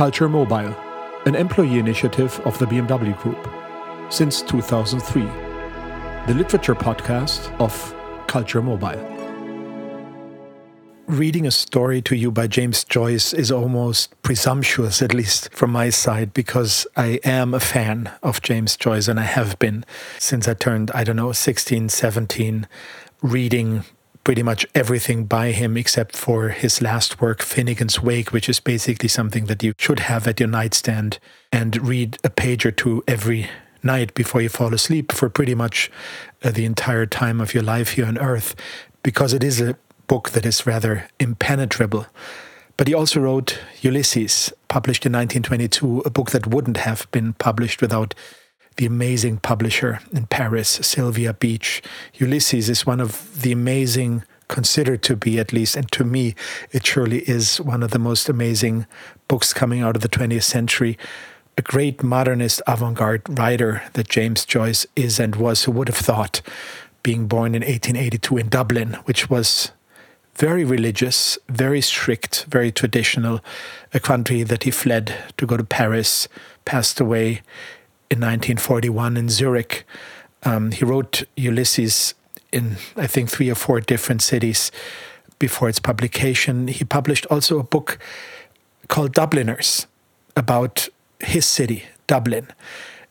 Culture Mobile, an employee initiative of the BMW Group since 2003, the literature podcast of Culture Mobile. Reading a story to you by James Joyce is almost presumptuous, at least from my side, because I am a fan of James Joyce and I have been since I turned, I don't know, 16, 17, reading pretty much everything by him except for his last work, Finnegans Wake, which is basically something that you should have at your nightstand and read a page or two every night before you fall asleep for pretty much uh, the entire time of your life here on earth, because it is a book that is rather impenetrable. But he also wrote Ulysses, published in 1922, a book that wouldn't have been published without the amazing publisher in Paris, Sylvia Beach. Ulysses is one of the amazing, considered to be at least, and to me, it surely is one of the most amazing books coming out of the 20th century. A great modernist avant garde writer that James Joyce is and was, who would have thought, being born in 1882 in Dublin, which was very religious, very strict, very traditional, a country that he fled to go to Paris, passed away in 1941 in Zurich. Um, he wrote Ulysses in, I think, three or four different cities before its publication. He published also a book called Dubliners about his city, Dublin.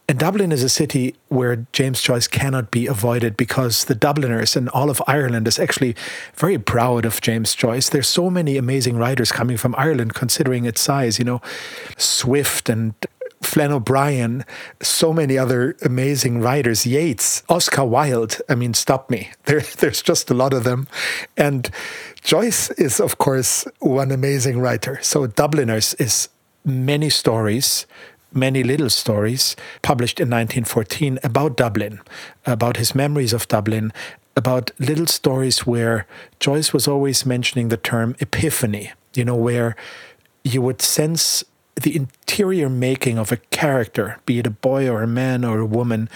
And Dublin is a city where James Joyce cannot be avoided because the Dubliners and all of Ireland is actually very proud of James Joyce. There's so many amazing writers coming from Ireland, considering its size. You know, Swift and Flann O'Brien, so many other amazing writers, Yeats, Oscar Wilde. I mean, stop me. There, there's just a lot of them. And Joyce is, of course, one amazing writer. So, Dubliners is many stories many little stories published in 1914 about Dublin, about his memories of Dublin, about little stories where Joyce was always mentioning the term epiphany, you know, where you would sense the interior making of a character, be it a boy or a man or a woman,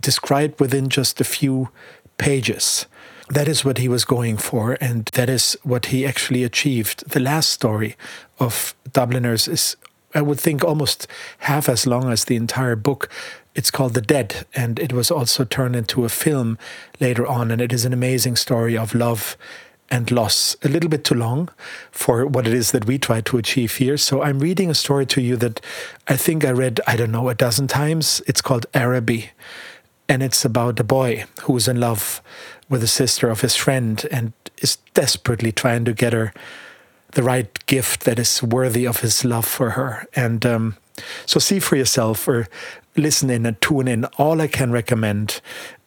described within just a few pages. That is what he was going for, and that is what he actually achieved. The last story of Dubliners is I would think almost half as long as the entire book. It's called The Dead, and it was also turned into a film later on. And it is an amazing story of love and loss. A little bit too long for what it is that we try to achieve here. So I'm reading a story to you that I think I read, I don't know, a dozen times. It's called Araby, and it's about a boy who's in love with the sister of his friend and is desperately trying to get her the right gift that is worthy of his love for her. And um, so see for yourself or listen in and tune in. All I can recommend,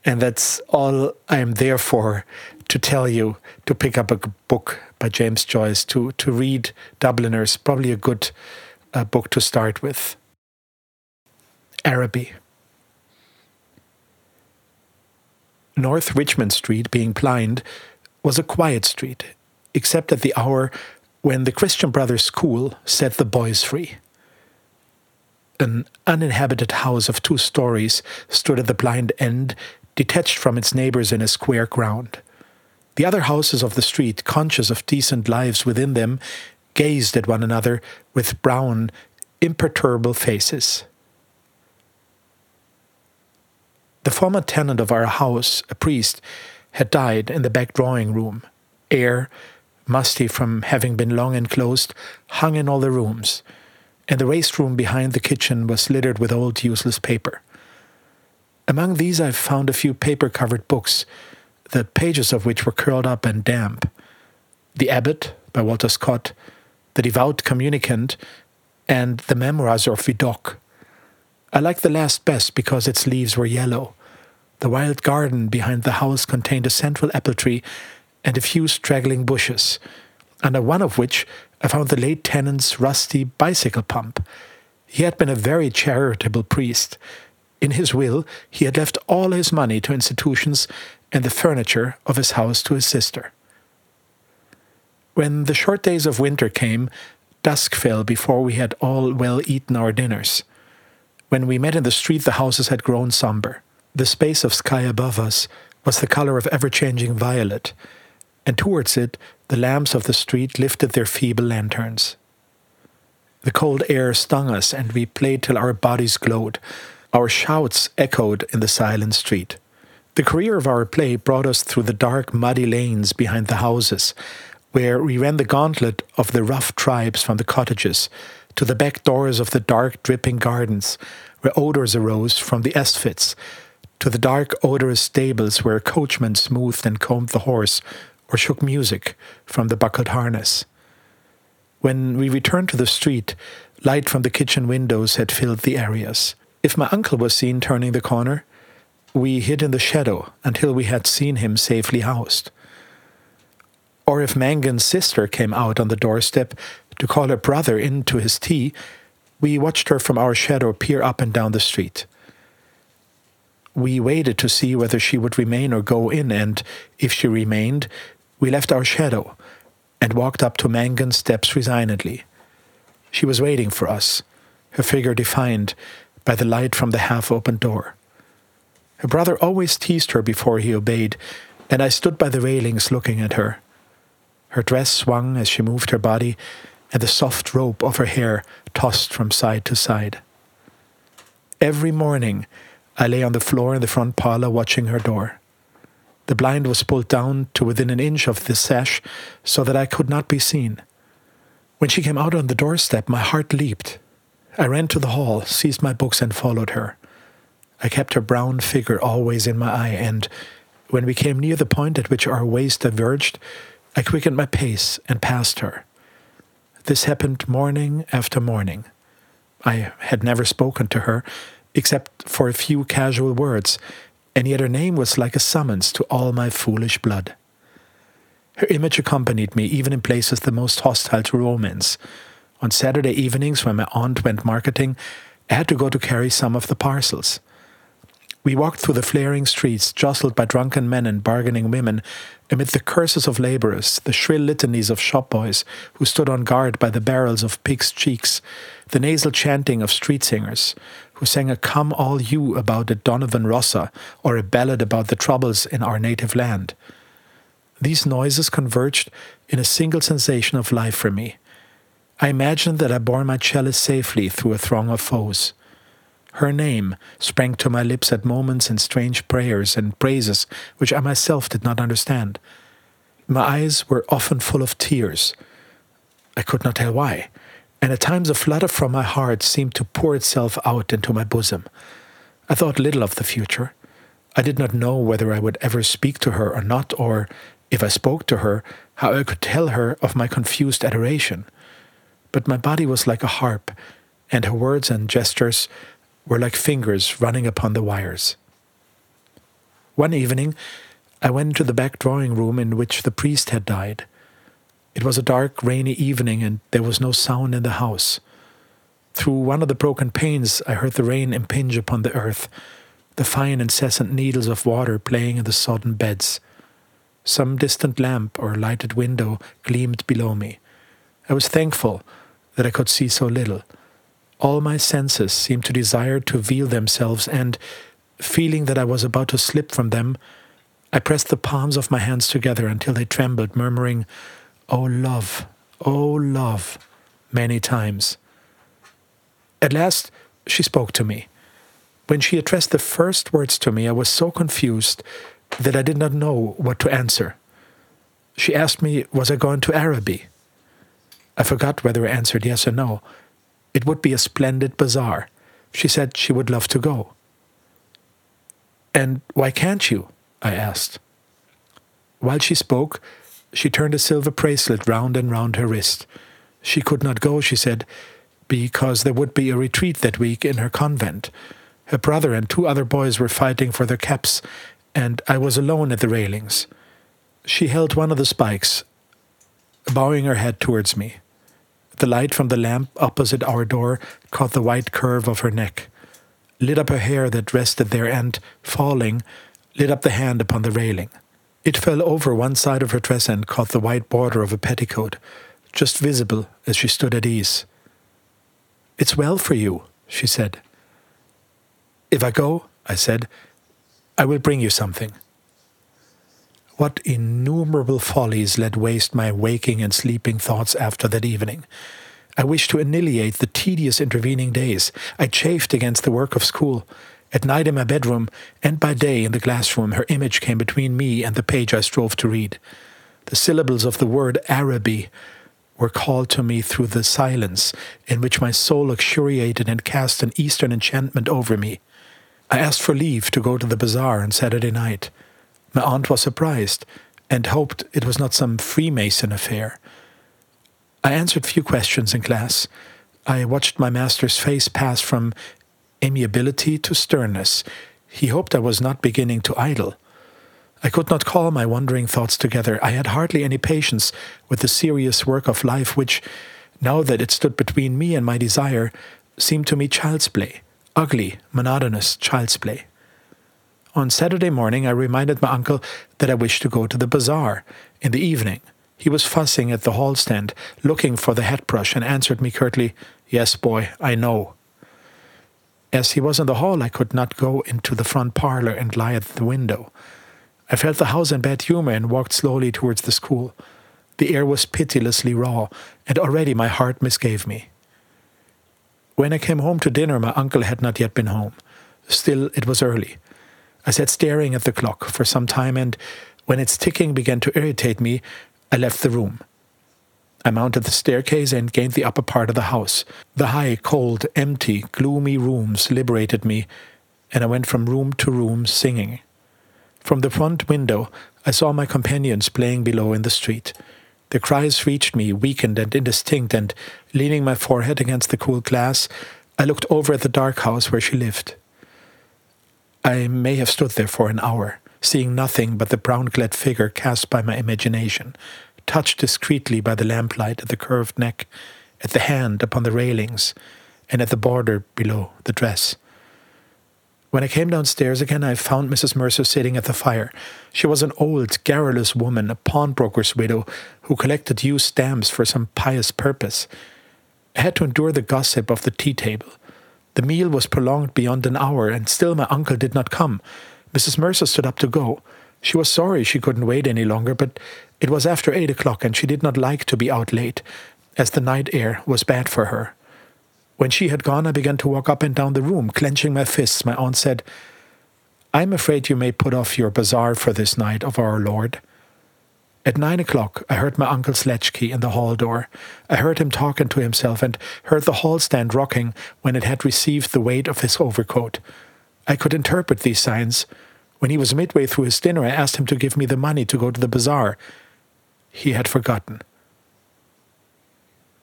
and that's all I am there for, to tell you to pick up a book by James Joyce, to, to read Dubliners, probably a good uh, book to start with. Araby. North Richmond Street, being blind, was a quiet street, except at the hour when the Christian Brothers School set the boys free. An uninhabited house of two stories stood at the blind end, detached from its neighbors in a square ground. The other houses of the street, conscious of decent lives within them, gazed at one another with brown, imperturbable faces. The former tenant of our house, a priest, had died in the back drawing room. Air musty from having been long enclosed, hung in all the rooms, and the waste room behind the kitchen was littered with old useless paper. Among these I found a few paper covered books, the pages of which were curled up and damp. The Abbot by Walter Scott, The Devout Communicant, and The Memoirs of Vidocq. I liked the last best because its leaves were yellow. The wild garden behind the house contained a central apple tree and a few straggling bushes, under one of which I found the late tenant's rusty bicycle pump. He had been a very charitable priest. In his will, he had left all his money to institutions and the furniture of his house to his sister. When the short days of winter came, dusk fell before we had all well eaten our dinners. When we met in the street, the houses had grown somber. The space of sky above us was the color of ever changing violet, and towards it the lamps of the street lifted their feeble lanterns. The cold air stung us, and we played till our bodies glowed. Our shouts echoed in the silent street. The career of our play brought us through the dark, muddy lanes behind the houses, where we ran the gauntlet of the rough tribes from the cottages, to the back doors of the dark, dripping gardens, where odours arose from the ashpits, to the dark, odorous stables where a coachman smoothed and combed the horse or shook music from the buckled harness. When we returned to the street, light from the kitchen windows had filled the areas. If my uncle was seen turning the corner, we hid in the shadow until we had seen him safely housed. Or if Mangan's sister came out on the doorstep to call her brother in to his tea, we watched her from our shadow peer up and down the street. We waited to see whether she would remain or go in, and if she remained, we left our shadow and walked up to Mangan's steps resignedly. She was waiting for us, her figure defined by the light from the half open door. Her brother always teased her before he obeyed, and I stood by the railings looking at her. Her dress swung as she moved her body, and the soft rope of her hair tossed from side to side. Every morning, I lay on the floor in the front parlor watching her door. The blind was pulled down to within an inch of the sash so that I could not be seen. When she came out on the doorstep, my heart leaped. I ran to the hall, seized my books, and followed her. I kept her brown figure always in my eye, and when we came near the point at which our ways diverged, I quickened my pace and passed her. This happened morning after morning. I had never spoken to her, except for a few casual words, and yet her name was like a summons to all my foolish blood. Her image accompanied me even in places the most hostile to romance. On Saturday evenings, when my aunt went marketing, I had to go to carry some of the parcels. We walked through the flaring streets, jostled by drunken men and bargaining women, amid the curses of labourers, the shrill litanies of shop boys who stood on guard by the barrels of pigs' cheeks, the nasal chanting of street singers who sang a Come All You about O'Donovan Rossa or a ballad about the troubles in our native land. These noises converged in a single sensation of life for me. I imagined that I bore my chalice safely through a throng of foes. Her name sprang to my lips at moments in strange prayers and praises which I myself did not understand. My eyes were often full of tears. I could not tell why, and at times a flutter from my heart seemed to pour itself out into my bosom. I thought little of the future. I did not know whether I would ever speak to her or not, or, if I spoke to her, how I could tell her of my confused adoration. But my body was like a harp, and her words and gestures were like fingers running upon the wires. One evening, I went to the back drawing room in which the priest had died. It was a dark, rainy evening, and there was no sound in the house. Through one of the broken panes, I heard the rain impinge upon the earth, the fine, incessant needles of water playing in the sodden beds. Some distant lamp or lighted window gleamed below me. I was thankful that I could see so little. All my senses seemed to desire to veil themselves, and, feeling that I was about to slip from them, I pressed the palms of my hands together until they trembled, murmuring, Oh, love, oh, love, many times. At last, she spoke to me. When she addressed the first words to me, I was so confused that I did not know what to answer. She asked me, Was I going to Araby? I forgot whether I answered yes or no. It would be a splendid bazaar. She said she would love to go. And why can't you? I asked. While she spoke, she turned a silver bracelet round and round her wrist. She could not go, she said, because there would be a retreat that week in her convent. Her brother and two other boys were fighting for their caps, and I was alone at the railings. She held one of the spikes, bowing her head towards me. The light from the lamp opposite our door caught the white curve of her neck, lit up her hair that rested there, and, falling, lit up the hand upon the railing. It fell over one side of her dress and caught the white border of a petticoat, just visible as she stood at ease. It's well for you, she said. If I go, I said, I will bring you something. What innumerable follies laid waste my waking and sleeping thoughts after that evening. I wished to annihilate the tedious intervening days. I chafed against the work of school. At night in my bedroom, and by day in the classroom, her image came between me and the page I strove to read. The syllables of the word Araby were called to me through the silence in which my soul luxuriated and cast an Eastern enchantment over me. I asked for leave to go to the bazaar on Saturday night. My aunt was surprised and hoped it was not some Freemason affair. I answered few questions in class. I watched my master's face pass from amiability to sternness. He hoped I was not beginning to idle. I could not call my wandering thoughts together. I had hardly any patience with the serious work of life, which, now that it stood between me and my desire, seemed to me child's play, ugly, monotonous child's play. On Saturday morning, I reminded my uncle that I wished to go to the bazaar in the evening. He was fussing at the hall stand, looking for the hat brush, and answered me curtly, Yes, boy, I know. As he was in the hall, I could not go into the front parlor and lie at the window. I felt the house in bad humor and walked slowly towards the school. The air was pitilessly raw, and already my heart misgave me. When I came home to dinner, my uncle had not yet been home. Still, it was early. I sat staring at the clock for some time, and when its ticking began to irritate me, I left the room. I mounted the staircase and gained the upper part of the house. The high, cold, empty, gloomy rooms liberated me, and I went from room to room singing. From the front window, I saw my companions playing below in the street. Their cries reached me, weakened and indistinct, and leaning my forehead against the cool glass, I looked over at the dark house where she lived. I may have stood there for an hour, seeing nothing but the brown clad figure cast by my imagination, touched discreetly by the lamplight at the curved neck, at the hand upon the railings, and at the border below the dress. When I came downstairs again, I found Mrs. Mercer sitting at the fire. She was an old, garrulous woman, a pawnbroker's widow, who collected used stamps for some pious purpose. I had to endure the gossip of the tea table. The meal was prolonged beyond an hour, and still my uncle did not come. Mrs. Mercer stood up to go. She was sorry she couldn't wait any longer, but it was after eight o'clock, and she did not like to be out late, as the night air was bad for her. When she had gone, I began to walk up and down the room, clenching my fists. My aunt said, I'm afraid you may put off your bazaar for this night of our Lord. At nine o'clock, I heard my uncle's latchkey in the hall door. I heard him talking to himself and heard the hall stand rocking when it had received the weight of his overcoat. I could interpret these signs. When he was midway through his dinner, I asked him to give me the money to go to the bazaar. He had forgotten.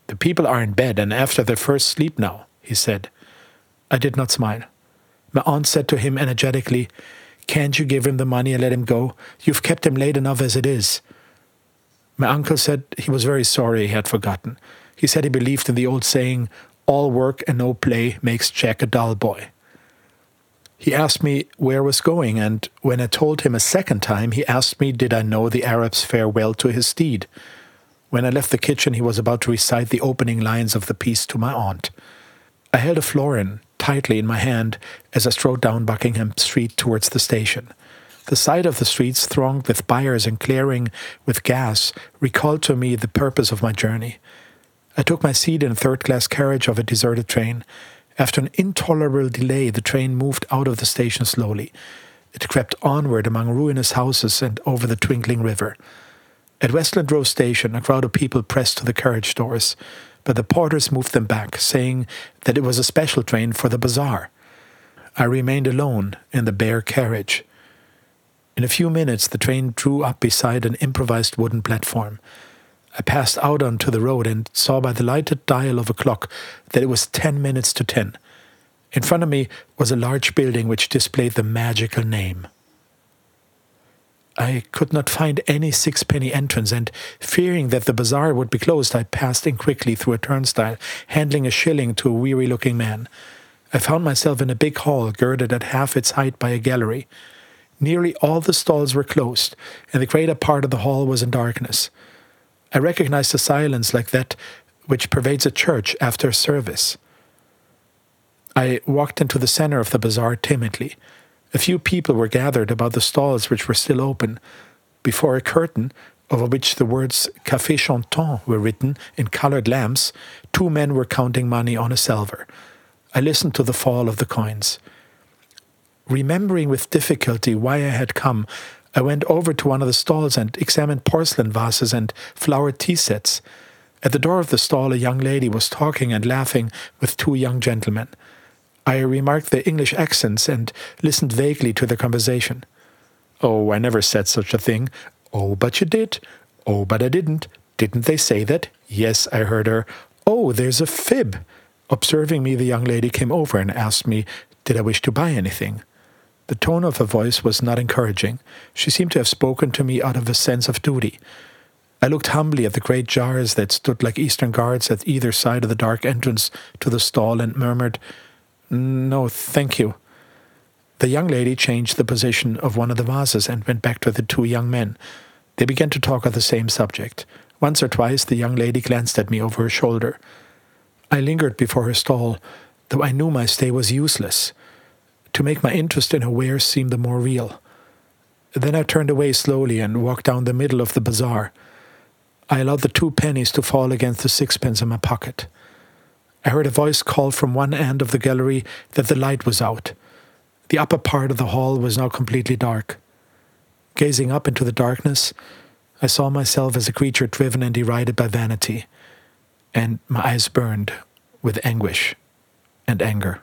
The people are in bed and after their first sleep now, he said. I did not smile. My aunt said to him energetically, Can't you give him the money and let him go? You've kept him late enough as it is. My uncle said he was very sorry he had forgotten. He said he believed in the old saying, all work and no play makes Jack a dull boy. He asked me where I was going, and when I told him a second time, he asked me did I know the Arab's farewell to his steed. When I left the kitchen, he was about to recite the opening lines of the piece to my aunt. I held a florin tightly in my hand as I strode down Buckingham Street towards the station. The sight of the streets thronged with buyers and clearing with gas recalled to me the purpose of my journey. I took my seat in a third class carriage of a deserted train. After an intolerable delay, the train moved out of the station slowly. It crept onward among ruinous houses and over the twinkling river. At Westland Row Station, a crowd of people pressed to the carriage doors, but the porters moved them back, saying that it was a special train for the bazaar. I remained alone in the bare carriage. In a few minutes, the train drew up beside an improvised wooden platform. I passed out onto the road and saw by the lighted dial of a clock that it was ten minutes to ten. In front of me was a large building which displayed the magical name. I could not find any sixpenny entrance, and fearing that the bazaar would be closed, I passed in quickly through a turnstile, handing a shilling to a weary looking man. I found myself in a big hall, girded at half its height by a gallery. Nearly all the stalls were closed, and the greater part of the hall was in darkness. I recognized a silence like that which pervades a church after a service. I walked into the center of the bazaar timidly. A few people were gathered about the stalls which were still open. Before a curtain, over which the words Café Chantant were written in colored lamps, two men were counting money on a salver. I listened to the fall of the coins. Remembering with difficulty why I had come, I went over to one of the stalls and examined porcelain vases and flowered tea sets. At the door of the stall, a young lady was talking and laughing with two young gentlemen. I remarked their English accents and listened vaguely to their conversation. Oh, I never said such a thing. Oh, but you did. Oh, but I didn't. Didn't they say that? Yes, I heard her. Oh, there's a fib. Observing me, the young lady came over and asked me, Did I wish to buy anything? The tone of her voice was not encouraging. She seemed to have spoken to me out of a sense of duty. I looked humbly at the great jars that stood like Eastern guards at either side of the dark entrance to the stall and murmured, No, thank you. The young lady changed the position of one of the vases and went back to the two young men. They began to talk of the same subject. Once or twice the young lady glanced at me over her shoulder. I lingered before her stall, though I knew my stay was useless to make my interest in her wares seem the more real. Then I turned away slowly and walked down the middle of the bazaar. I allowed the two pennies to fall against the sixpence in my pocket. I heard a voice call from one end of the gallery that the light was out. The upper part of the hall was now completely dark. Gazing up into the darkness, I saw myself as a creature driven and derided by vanity, and my eyes burned with anguish and anger.